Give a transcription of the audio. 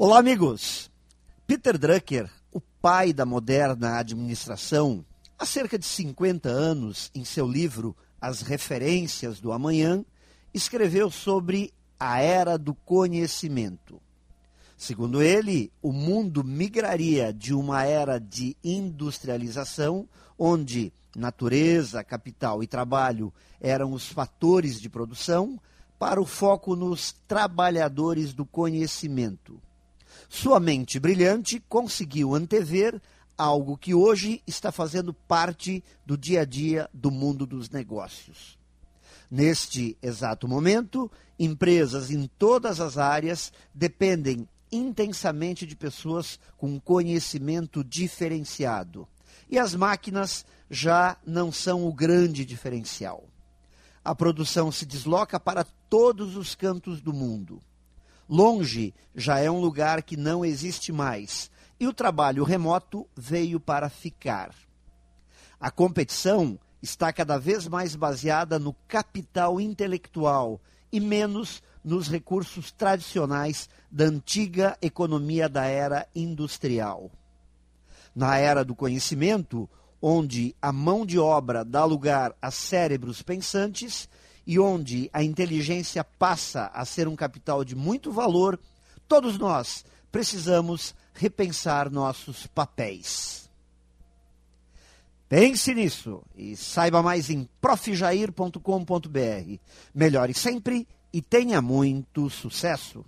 Olá, amigos! Peter Drucker, o pai da moderna administração, há cerca de 50 anos, em seu livro As Referências do Amanhã, escreveu sobre a era do conhecimento. Segundo ele, o mundo migraria de uma era de industrialização, onde natureza, capital e trabalho eram os fatores de produção, para o foco nos trabalhadores do conhecimento sua mente brilhante conseguiu antever algo que hoje está fazendo parte do dia a dia do mundo dos negócios. Neste exato momento, empresas em todas as áreas dependem intensamente de pessoas com conhecimento diferenciado. E as máquinas já não são o grande diferencial. A produção se desloca para todos os cantos do mundo. Longe já é um lugar que não existe mais e o trabalho remoto veio para ficar. A competição está cada vez mais baseada no capital intelectual e menos nos recursos tradicionais da antiga economia da era industrial. Na era do conhecimento, onde a mão de obra dá lugar a cérebros pensantes, e onde a inteligência passa a ser um capital de muito valor, todos nós precisamos repensar nossos papéis. Pense nisso e saiba mais em profjair.com.br. Melhore sempre e tenha muito sucesso!